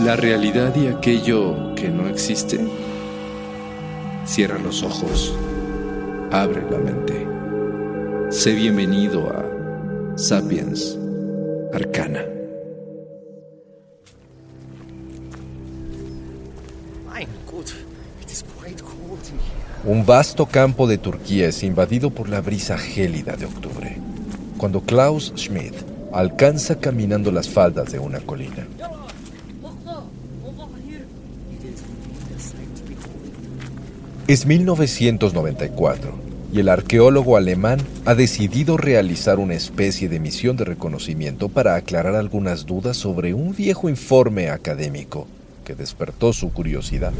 La realidad y aquello que no existe. Cierra los ojos, abre la mente. Sé bienvenido a Sapiens Arcana. Un vasto campo de Turquía es invadido por la brisa gélida de octubre, cuando Klaus Schmidt alcanza caminando las faldas de una colina. Es 1994 y el arqueólogo alemán ha decidido realizar una especie de misión de reconocimiento para aclarar algunas dudas sobre un viejo informe académico que despertó su curiosidad.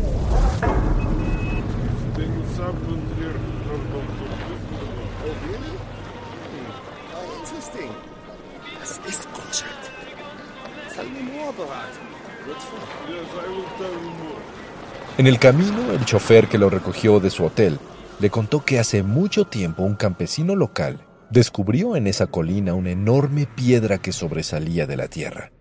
En el camino, el chofer que lo recogió de su hotel le contó que hace mucho tiempo un campesino local descubrió en esa colina una enorme piedra que sobresalía de la tierra,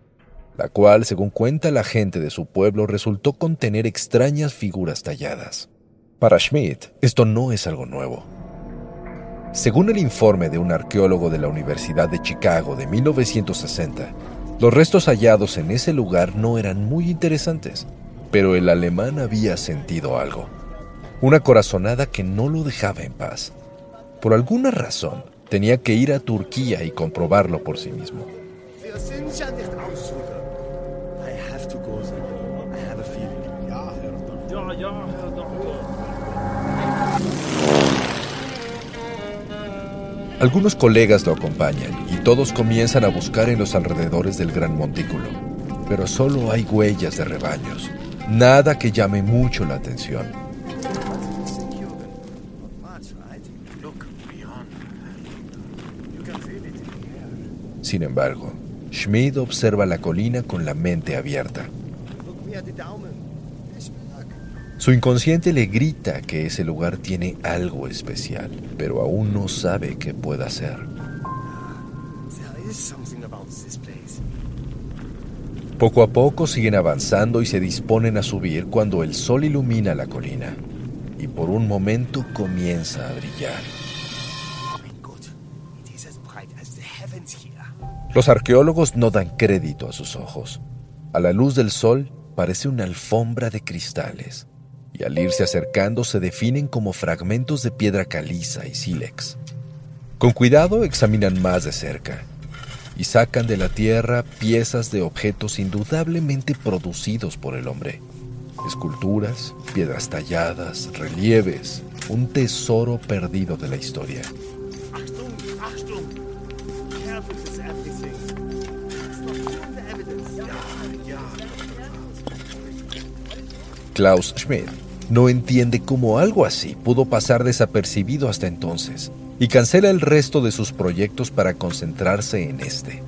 la cual, según cuenta la gente de su pueblo, resultó contener extrañas figuras talladas. Para Schmidt, esto no es algo nuevo. Según el informe de un arqueólogo de la Universidad de Chicago de 1960, los restos hallados en ese lugar no eran muy interesantes, pero el alemán había sentido algo. Una corazonada que no lo dejaba en paz. Por alguna razón, tenía que ir a Turquía y comprobarlo por sí mismo. Algunos colegas lo acompañan y todos comienzan a buscar en los alrededores del gran montículo, pero solo hay huellas de rebaños, nada que llame mucho la atención. Sin embargo, Schmidt observa la colina con la mente abierta. Su inconsciente le grita que ese lugar tiene algo especial, pero aún no sabe qué pueda hacer. Poco a poco siguen avanzando y se disponen a subir cuando el sol ilumina la colina y por un momento comienza a brillar. Los arqueólogos no dan crédito a sus ojos. A la luz del sol parece una alfombra de cristales y al irse acercando se definen como fragmentos de piedra caliza y sílex. Con cuidado examinan más de cerca y sacan de la tierra piezas de objetos indudablemente producidos por el hombre. Esculturas, piedras talladas, relieves, un tesoro perdido de la historia. Klaus Schmidt no entiende cómo algo así pudo pasar desapercibido hasta entonces y cancela el resto de sus proyectos para concentrarse en este.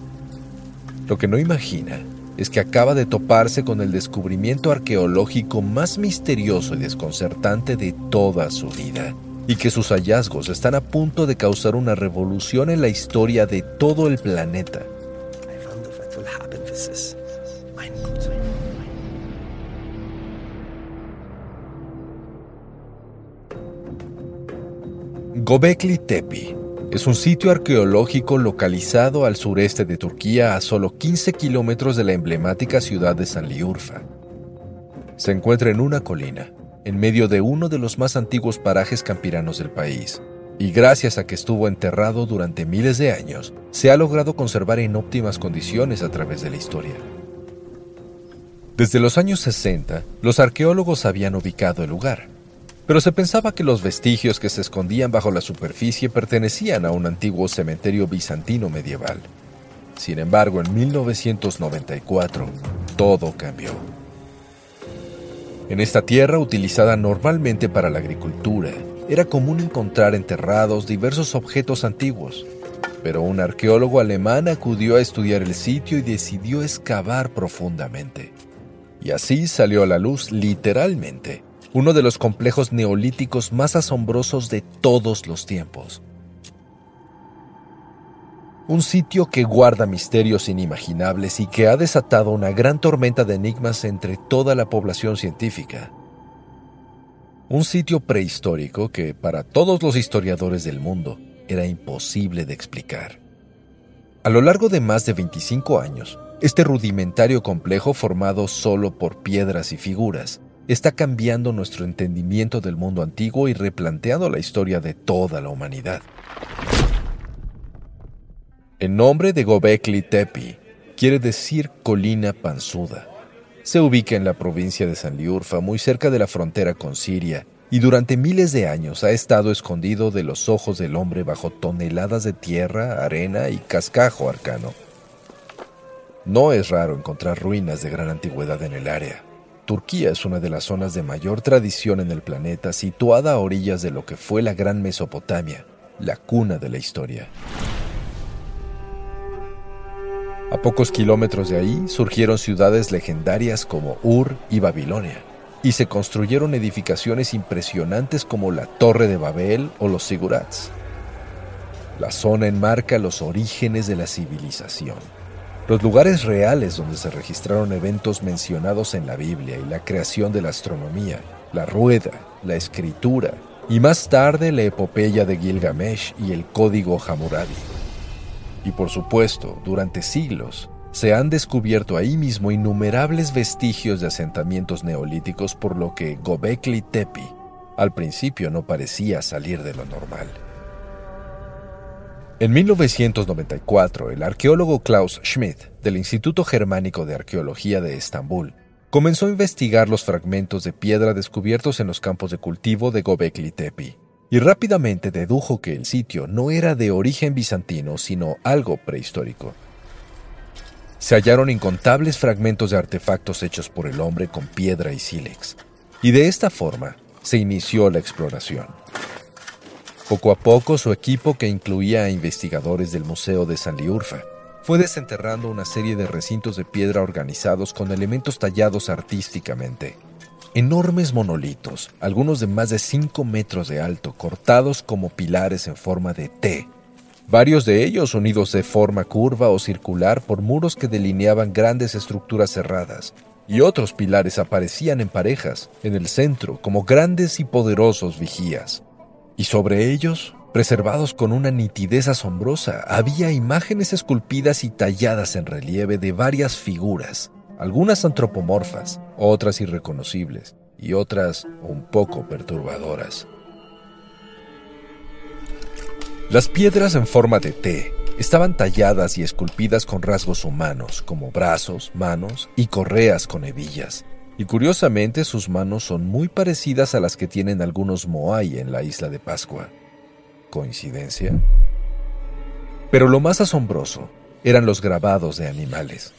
Lo que no imagina es que acaba de toparse con el descubrimiento arqueológico más misterioso y desconcertante de toda su vida, y que sus hallazgos están a punto de causar una revolución en la historia de todo el planeta. Gobekli Tepe es un sitio arqueológico localizado al sureste de Turquía a solo 15 kilómetros de la emblemática ciudad de Sanliurfa. Se encuentra en una colina, en medio de uno de los más antiguos parajes campiranos del país, y gracias a que estuvo enterrado durante miles de años, se ha logrado conservar en óptimas condiciones a través de la historia. Desde los años 60, los arqueólogos habían ubicado el lugar, pero se pensaba que los vestigios que se escondían bajo la superficie pertenecían a un antiguo cementerio bizantino medieval. Sin embargo, en 1994, todo cambió. En esta tierra, utilizada normalmente para la agricultura, era común encontrar enterrados diversos objetos antiguos, pero un arqueólogo alemán acudió a estudiar el sitio y decidió excavar profundamente. Y así salió a la luz literalmente uno de los complejos neolíticos más asombrosos de todos los tiempos. Un sitio que guarda misterios inimaginables y que ha desatado una gran tormenta de enigmas entre toda la población científica. Un sitio prehistórico que para todos los historiadores del mundo era imposible de explicar. A lo largo de más de 25 años, este rudimentario complejo formado solo por piedras y figuras está cambiando nuestro entendimiento del mundo antiguo y replanteando la historia de toda la humanidad. El nombre de Gobekli Tepe quiere decir colina panzuda. Se ubica en la provincia de Sanliurfa, muy cerca de la frontera con Siria, y durante miles de años ha estado escondido de los ojos del hombre bajo toneladas de tierra, arena y cascajo arcano. No es raro encontrar ruinas de gran antigüedad en el área. Turquía es una de las zonas de mayor tradición en el planeta, situada a orillas de lo que fue la Gran Mesopotamia, la cuna de la historia. A pocos kilómetros de ahí surgieron ciudades legendarias como Ur y Babilonia, y se construyeron edificaciones impresionantes como la Torre de Babel o los Sigurats. La zona enmarca los orígenes de la civilización los lugares reales donde se registraron eventos mencionados en la Biblia y la creación de la astronomía, la rueda, la escritura y más tarde la epopeya de Gilgamesh y el código Hammurabi. Y por supuesto, durante siglos, se han descubierto ahí mismo innumerables vestigios de asentamientos neolíticos por lo que Gobekli Tepe al principio no parecía salir de lo normal. En 1994, el arqueólogo Klaus Schmidt, del Instituto Germánico de Arqueología de Estambul, comenzó a investigar los fragmentos de piedra descubiertos en los campos de cultivo de Gobekli Tepe, y rápidamente dedujo que el sitio no era de origen bizantino, sino algo prehistórico. Se hallaron incontables fragmentos de artefactos hechos por el hombre con piedra y sílex, y de esta forma se inició la exploración. Poco a poco, su equipo, que incluía a investigadores del Museo de Sanliurfa, fue desenterrando una serie de recintos de piedra organizados con elementos tallados artísticamente. Enormes monolitos, algunos de más de 5 metros de alto, cortados como pilares en forma de T, varios de ellos unidos de forma curva o circular por muros que delineaban grandes estructuras cerradas, y otros pilares aparecían en parejas, en el centro, como grandes y poderosos vigías y sobre ellos, preservados con una nitidez asombrosa, había imágenes esculpidas y talladas en relieve de varias figuras, algunas antropomorfas, otras irreconocibles y otras un poco perturbadoras. Las piedras en forma de T estaban talladas y esculpidas con rasgos humanos, como brazos, manos y correas con hebillas, y curiosamente sus manos son muy parecidas a las que tienen algunos Moai en la isla de Pascua. ¿Coincidencia? Pero lo más asombroso eran los grabados de animales.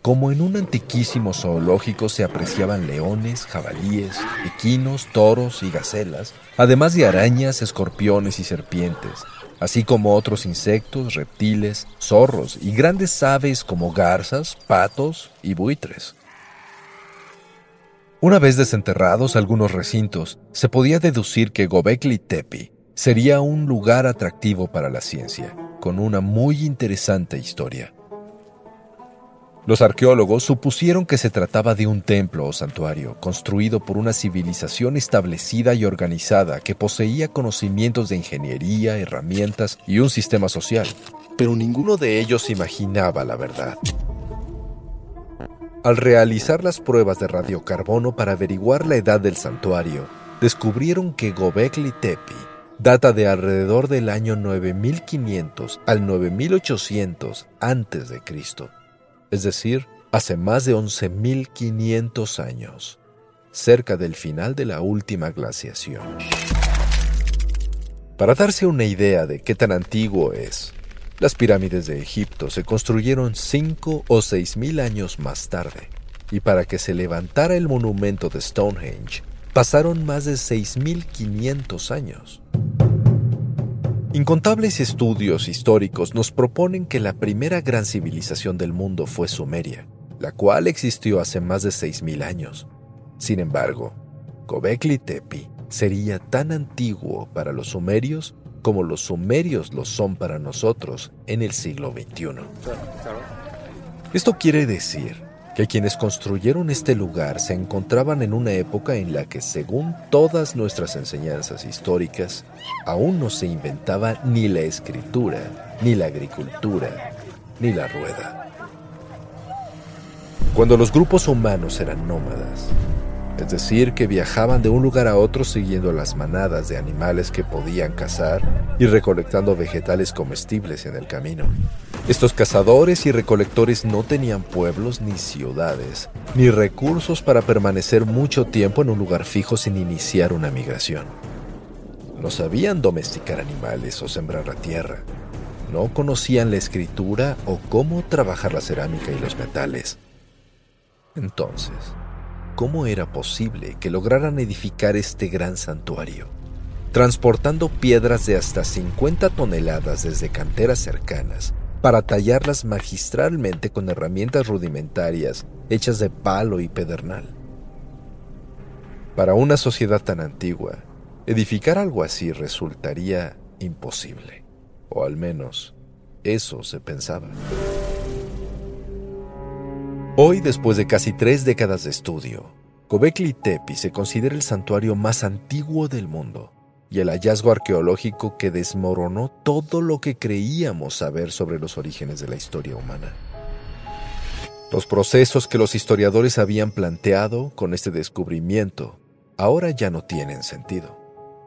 Como en un antiquísimo zoológico se apreciaban leones, jabalíes, equinos, toros y gacelas, además de arañas, escorpiones y serpientes, así como otros insectos, reptiles, zorros y grandes aves como garzas, patos y buitres. Una vez desenterrados algunos recintos, se podía deducir que Gobekli Tepe sería un lugar atractivo para la ciencia, con una muy interesante historia. Los arqueólogos supusieron que se trataba de un templo o santuario construido por una civilización establecida y organizada que poseía conocimientos de ingeniería, herramientas y un sistema social, pero ninguno de ellos imaginaba la verdad. Al realizar las pruebas de radiocarbono para averiguar la edad del santuario, descubrieron que Gobekli Tepe data de alrededor del año 9500 al 9800 a.C es decir, hace más de 11.500 años, cerca del final de la última glaciación. Para darse una idea de qué tan antiguo es, las pirámides de Egipto se construyeron 5 o 6.000 años más tarde, y para que se levantara el monumento de Stonehenge, pasaron más de 6.500 años. Incontables estudios históricos nos proponen que la primera gran civilización del mundo fue Sumeria, la cual existió hace más de 6.000 años. Sin embargo, Gobekli Tepe sería tan antiguo para los sumerios como los sumerios lo son para nosotros en el siglo XXI. Esto quiere decir que quienes construyeron este lugar se encontraban en una época en la que, según todas nuestras enseñanzas históricas, aún no se inventaba ni la escritura, ni la agricultura, ni la rueda. Cuando los grupos humanos eran nómadas, es decir, que viajaban de un lugar a otro siguiendo las manadas de animales que podían cazar y recolectando vegetales comestibles en el camino. Estos cazadores y recolectores no tenían pueblos ni ciudades, ni recursos para permanecer mucho tiempo en un lugar fijo sin iniciar una migración. No sabían domesticar animales o sembrar la tierra. No conocían la escritura o cómo trabajar la cerámica y los metales. Entonces, cómo era posible que lograran edificar este gran santuario, transportando piedras de hasta 50 toneladas desde canteras cercanas para tallarlas magistralmente con herramientas rudimentarias hechas de palo y pedernal. Para una sociedad tan antigua, edificar algo así resultaría imposible, o al menos eso se pensaba. Hoy, después de casi tres décadas de estudio, Gobekli Tepe se considera el santuario más antiguo del mundo y el hallazgo arqueológico que desmoronó todo lo que creíamos saber sobre los orígenes de la historia humana. Los procesos que los historiadores habían planteado con este descubrimiento ahora ya no tienen sentido,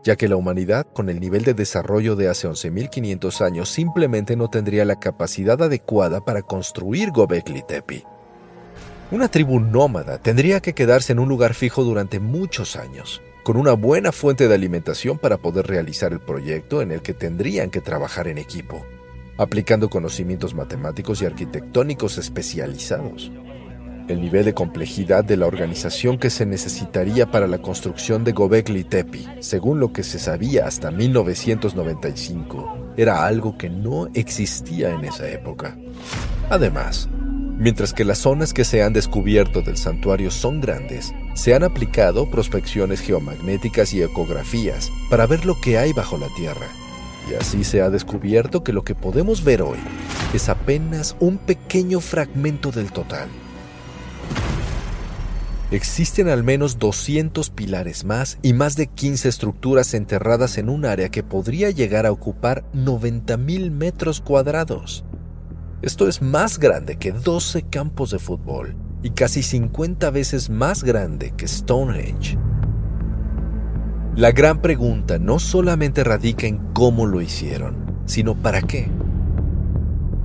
ya que la humanidad, con el nivel de desarrollo de hace 11.500 años, simplemente no tendría la capacidad adecuada para construir Gobekli Tepe una tribu nómada tendría que quedarse en un lugar fijo durante muchos años, con una buena fuente de alimentación para poder realizar el proyecto en el que tendrían que trabajar en equipo, aplicando conocimientos matemáticos y arquitectónicos especializados. El nivel de complejidad de la organización que se necesitaría para la construcción de Gobekli Tepe, según lo que se sabía hasta 1995, era algo que no existía en esa época. Además, Mientras que las zonas que se han descubierto del santuario son grandes, se han aplicado prospecciones geomagnéticas y ecografías para ver lo que hay bajo la Tierra. Y así se ha descubierto que lo que podemos ver hoy es apenas un pequeño fragmento del total. Existen al menos 200 pilares más y más de 15 estructuras enterradas en un área que podría llegar a ocupar 90.000 metros cuadrados. Esto es más grande que 12 campos de fútbol y casi 50 veces más grande que Stonehenge. La gran pregunta no solamente radica en cómo lo hicieron, sino para qué.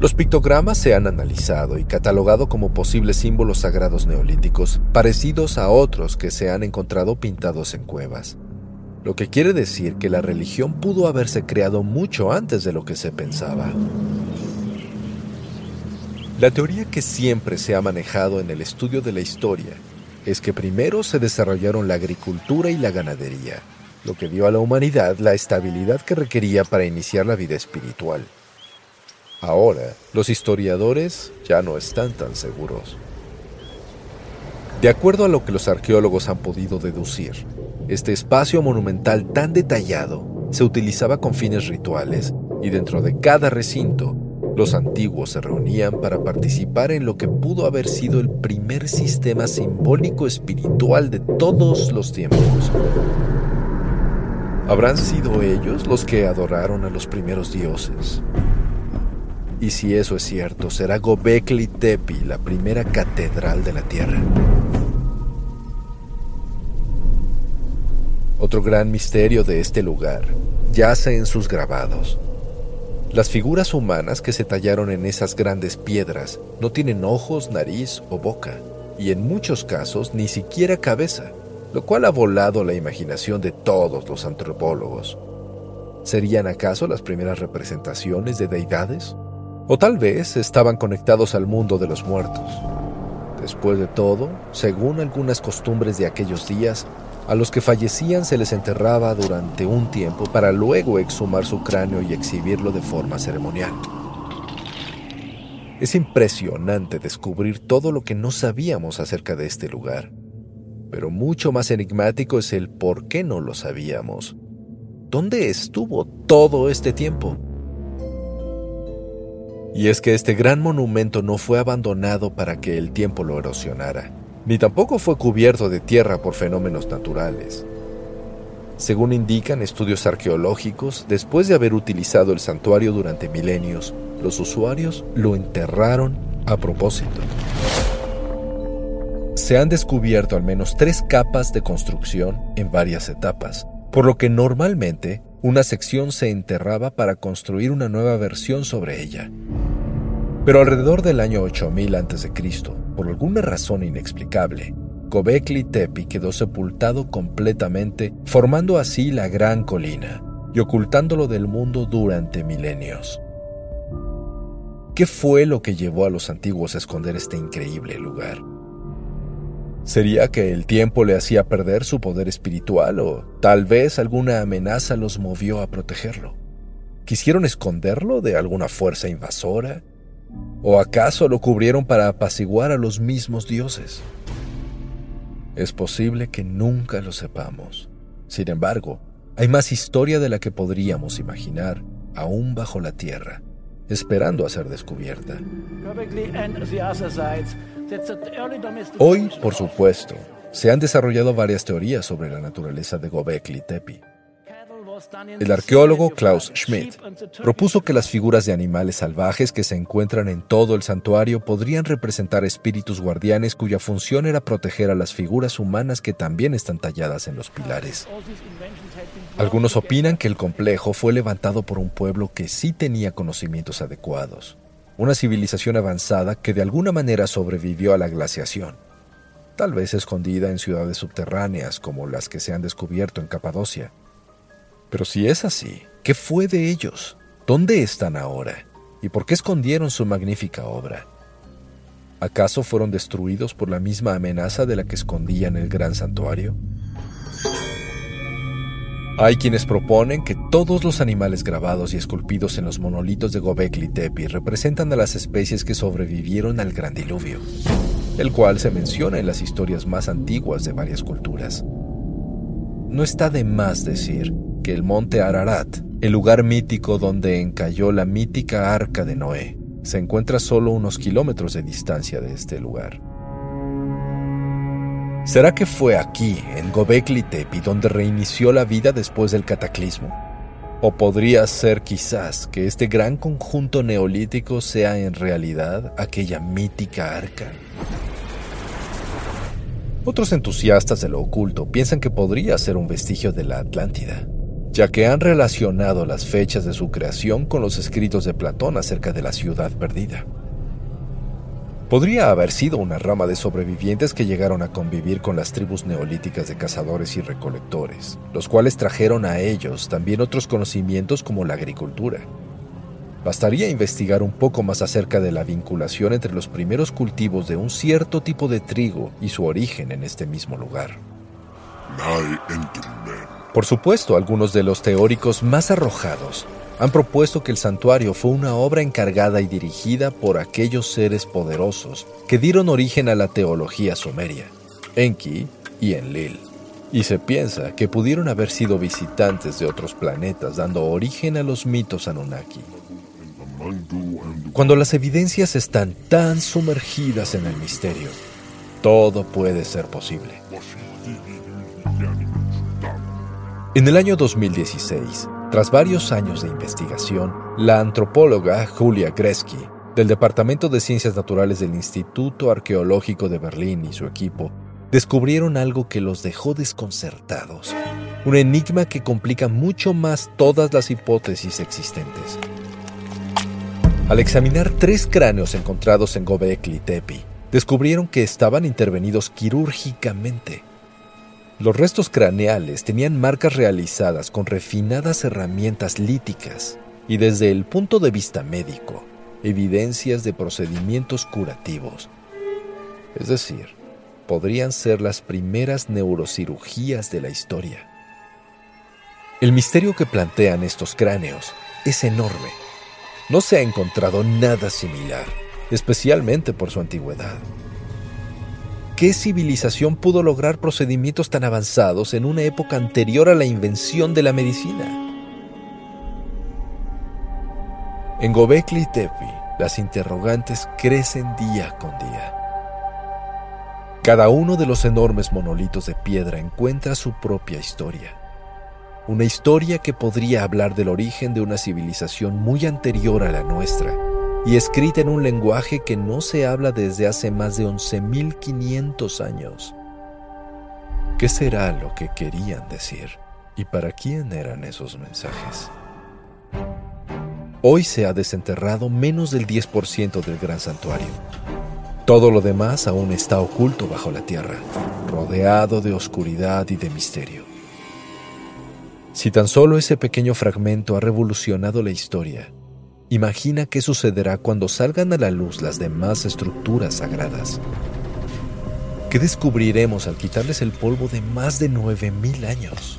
Los pictogramas se han analizado y catalogado como posibles símbolos sagrados neolíticos, parecidos a otros que se han encontrado pintados en cuevas, lo que quiere decir que la religión pudo haberse creado mucho antes de lo que se pensaba. La teoría que siempre se ha manejado en el estudio de la historia es que primero se desarrollaron la agricultura y la ganadería, lo que dio a la humanidad la estabilidad que requería para iniciar la vida espiritual. Ahora, los historiadores ya no están tan seguros. De acuerdo a lo que los arqueólogos han podido deducir, este espacio monumental tan detallado se utilizaba con fines rituales y dentro de cada recinto los antiguos se reunían para participar en lo que pudo haber sido el primer sistema simbólico espiritual de todos los tiempos. ¿Habrán sido ellos los que adoraron a los primeros dioses? Y si eso es cierto, será Gobekli Tepe la primera catedral de la Tierra. Otro gran misterio de este lugar yace en sus grabados. Las figuras humanas que se tallaron en esas grandes piedras no tienen ojos, nariz o boca, y en muchos casos ni siquiera cabeza, lo cual ha volado la imaginación de todos los antropólogos. ¿Serían acaso las primeras representaciones de deidades? O tal vez estaban conectados al mundo de los muertos. Después de todo, según algunas costumbres de aquellos días, a los que fallecían se les enterraba durante un tiempo para luego exhumar su cráneo y exhibirlo de forma ceremonial. Es impresionante descubrir todo lo que no sabíamos acerca de este lugar, pero mucho más enigmático es el por qué no lo sabíamos. ¿Dónde estuvo todo este tiempo? Y es que este gran monumento no fue abandonado para que el tiempo lo erosionara ni tampoco fue cubierto de tierra por fenómenos naturales. Según indican estudios arqueológicos, después de haber utilizado el santuario durante milenios, los usuarios lo enterraron a propósito. Se han descubierto al menos tres capas de construcción en varias etapas, por lo que normalmente una sección se enterraba para construir una nueva versión sobre ella. Pero alrededor del año 8000 a.C., por alguna razón inexplicable, Gobekli Tepe quedó sepultado completamente, formando así la gran colina y ocultándolo del mundo durante milenios. ¿Qué fue lo que llevó a los antiguos a esconder este increíble lugar? ¿Sería que el tiempo le hacía perder su poder espiritual o tal vez alguna amenaza los movió a protegerlo? ¿Quisieron esconderlo de alguna fuerza invasora? ¿O acaso lo cubrieron para apaciguar a los mismos dioses? Es posible que nunca lo sepamos. Sin embargo, hay más historia de la que podríamos imaginar, aún bajo la tierra, esperando a ser descubierta. Hoy, por supuesto, se han desarrollado varias teorías sobre la naturaleza de Gobekli Tepe. El arqueólogo Klaus Schmidt propuso que las figuras de animales salvajes que se encuentran en todo el santuario podrían representar espíritus guardianes cuya función era proteger a las figuras humanas que también están talladas en los pilares. Algunos opinan que el complejo fue levantado por un pueblo que sí tenía conocimientos adecuados, una civilización avanzada que de alguna manera sobrevivió a la glaciación, tal vez escondida en ciudades subterráneas como las que se han descubierto en Capadocia. Pero si es así, ¿qué fue de ellos? ¿Dónde están ahora? ¿Y por qué escondieron su magnífica obra? ¿Acaso fueron destruidos por la misma amenaza de la que escondían el gran santuario? Hay quienes proponen que todos los animales grabados y esculpidos en los monolitos de Gobekli Tepe representan a las especies que sobrevivieron al gran diluvio, el cual se menciona en las historias más antiguas de varias culturas. No está de más decir que el monte Ararat, el lugar mítico donde encalló la mítica arca de Noé, se encuentra solo unos kilómetros de distancia de este lugar. ¿Será que fue aquí, en Gobekli Tepe, donde reinició la vida después del cataclismo? ¿O podría ser quizás que este gran conjunto neolítico sea en realidad aquella mítica arca? Otros entusiastas de lo oculto piensan que podría ser un vestigio de la Atlántida, ya que han relacionado las fechas de su creación con los escritos de Platón acerca de la ciudad perdida. Podría haber sido una rama de sobrevivientes que llegaron a convivir con las tribus neolíticas de cazadores y recolectores, los cuales trajeron a ellos también otros conocimientos como la agricultura. Bastaría investigar un poco más acerca de la vinculación entre los primeros cultivos de un cierto tipo de trigo y su origen en este mismo lugar. Por supuesto, algunos de los teóricos más arrojados han propuesto que el santuario fue una obra encargada y dirigida por aquellos seres poderosos que dieron origen a la teología sumeria, Enki y Enlil. Y se piensa que pudieron haber sido visitantes de otros planetas dando origen a los mitos Anunnaki. Cuando las evidencias están tan sumergidas en el misterio, todo puede ser posible. En el año 2016, tras varios años de investigación, la antropóloga Julia Gresky, del Departamento de Ciencias Naturales del Instituto Arqueológico de Berlín y su equipo, descubrieron algo que los dejó desconcertados. Un enigma que complica mucho más todas las hipótesis existentes. Al examinar tres cráneos encontrados en Gobekli Tepe, descubrieron que estaban intervenidos quirúrgicamente los restos craneales tenían marcas realizadas con refinadas herramientas líticas y desde el punto de vista médico, evidencias de procedimientos curativos. Es decir, podrían ser las primeras neurocirugías de la historia. El misterio que plantean estos cráneos es enorme. No se ha encontrado nada similar, especialmente por su antigüedad. ¿Qué civilización pudo lograr procedimientos tan avanzados en una época anterior a la invención de la medicina? En Gobekli Tepe, las interrogantes crecen día con día. Cada uno de los enormes monolitos de piedra encuentra su propia historia. Una historia que podría hablar del origen de una civilización muy anterior a la nuestra y escrita en un lenguaje que no se habla desde hace más de 11.500 años. ¿Qué será lo que querían decir? ¿Y para quién eran esos mensajes? Hoy se ha desenterrado menos del 10% del gran santuario. Todo lo demás aún está oculto bajo la tierra, rodeado de oscuridad y de misterio. Si tan solo ese pequeño fragmento ha revolucionado la historia, Imagina qué sucederá cuando salgan a la luz las demás estructuras sagradas. ¿Qué descubriremos al quitarles el polvo de más de 9.000 años?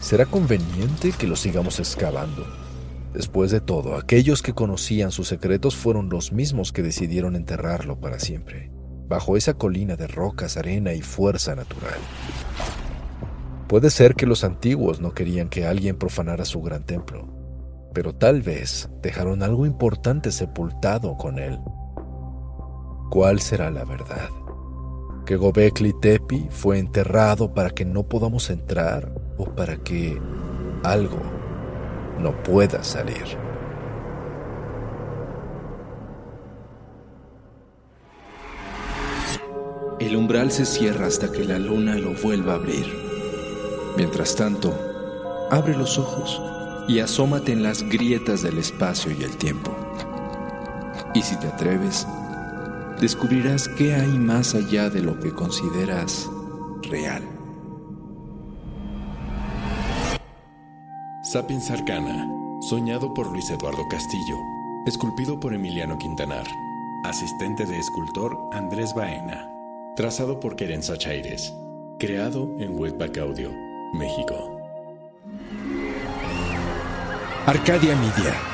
¿Será conveniente que lo sigamos excavando? Después de todo, aquellos que conocían sus secretos fueron los mismos que decidieron enterrarlo para siempre, bajo esa colina de rocas, arena y fuerza natural. Puede ser que los antiguos no querían que alguien profanara su gran templo, pero tal vez dejaron algo importante sepultado con él. ¿Cuál será la verdad? ¿Que Gobekli Tepe fue enterrado para que no podamos entrar o para que algo no pueda salir? El umbral se cierra hasta que la luna lo vuelva a abrir. Mientras tanto, abre los ojos y asómate en las grietas del espacio y el tiempo. Y si te atreves, descubrirás qué hay más allá de lo que consideras real. Sapiens Arcana, soñado por Luis Eduardo Castillo, esculpido por Emiliano Quintanar, asistente de escultor Andrés Baena, trazado por Querenza Chaires, creado en Webback Audio, México. Arcadia Media.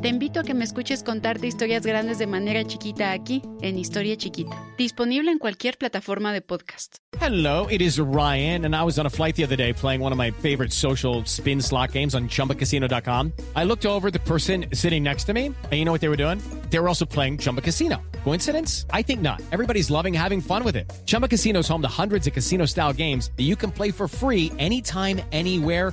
Te invito a que me escuches contarte historias grandes de manera chiquita aquí, en Historia Chiquita, disponible en cualquier plataforma de podcast. Hello, it is Ryan, and I was on a flight the other day playing one of my favorite social spin slot games on chumbacasino.com. I looked over the person sitting next to me, and you know what they were doing? They were also playing Chumba Casino. Coincidence? I think not. Everybody's loving having fun with it. Chumba Casino is home to hundreds of casino style games that you can play for free anytime, anywhere,